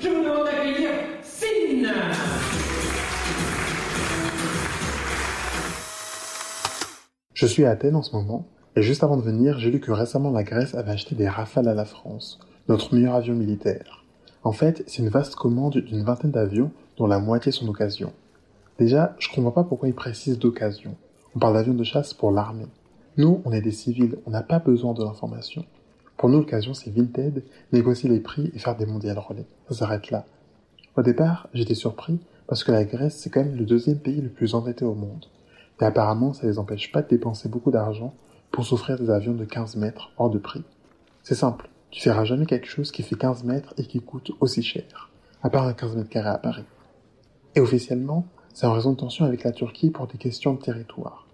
je vous demande d'accueillir Sin Je suis à Athènes en ce moment, et juste avant de venir, j'ai lu que récemment la Grèce avait acheté des Rafales à la France, notre meilleur avion militaire. En fait, c'est une vaste commande d'une vingtaine d'avions, dont la moitié sont d'occasion. Déjà, je comprends pas pourquoi ils précisent d'occasion. On parle d'avions de chasse pour l'armée. Nous, on est des civils, on n'a pas besoin de l'information. Pour nous, l'occasion, c'est Vinted, négocier les prix et faire des mondiales relais. Ça s'arrête là. Au départ, j'étais surpris parce que la Grèce, c'est quand même le deuxième pays le plus endetté au monde. Et apparemment, ça les empêche pas de dépenser beaucoup d'argent pour s'offrir des avions de 15 mètres hors de prix. C'est simple. Tu feras jamais quelque chose qui fait 15 mètres et qui coûte aussi cher. À part un 15 mètres carrés à Paris. Et officiellement, c'est en raison de tensions avec la Turquie pour des questions de territoire.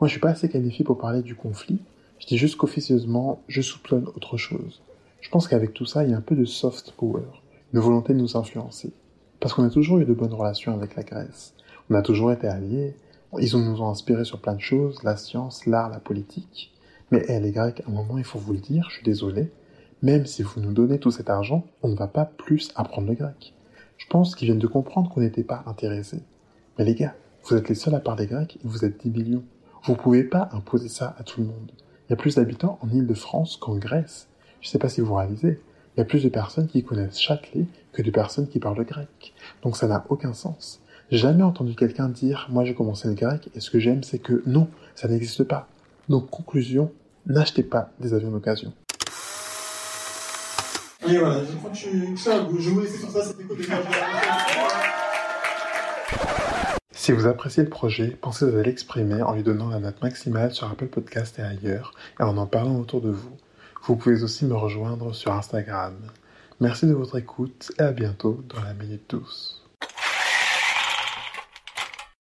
Moi, je suis pas assez qualifié pour parler du conflit. Je dis juste qu'officieusement, je soupçonne autre chose. Je pense qu'avec tout ça, il y a un peu de soft power, une volonté de nous influencer. Parce qu'on a toujours eu de bonnes relations avec la Grèce. On a toujours été alliés. Ils nous ont inspirés sur plein de choses, la science, l'art, la politique. Mais eh, les Grecs, à un moment, il faut vous le dire, je suis désolé, même si vous nous donnez tout cet argent, on ne va pas plus apprendre le grec. Je pense qu'ils viennent de comprendre qu'on n'était pas intéressés. Mais les gars, vous êtes les seuls à parler grec et vous êtes 10 millions. Vous pouvez pas imposer ça à tout le monde. Il y a plus d'habitants en Île-de-France qu'en Grèce. Je sais pas si vous réalisez. Il y a plus de personnes qui connaissent Châtelet que de personnes qui parlent le grec. Donc ça n'a aucun sens. J'ai jamais entendu quelqu'un dire, moi j'ai commencé le grec et ce que j'aime c'est que non, ça n'existe pas. Donc conclusion, n'achetez pas des avions d'occasion. Et voilà, je crois que je vous sur ça, Si vous appréciez le projet, pensez à l'exprimer en lui donnant la note maximale sur Apple Podcast et ailleurs, et en en parlant autour de vous. Vous pouvez aussi me rejoindre sur Instagram. Merci de votre écoute et à bientôt dans la Minute Douce.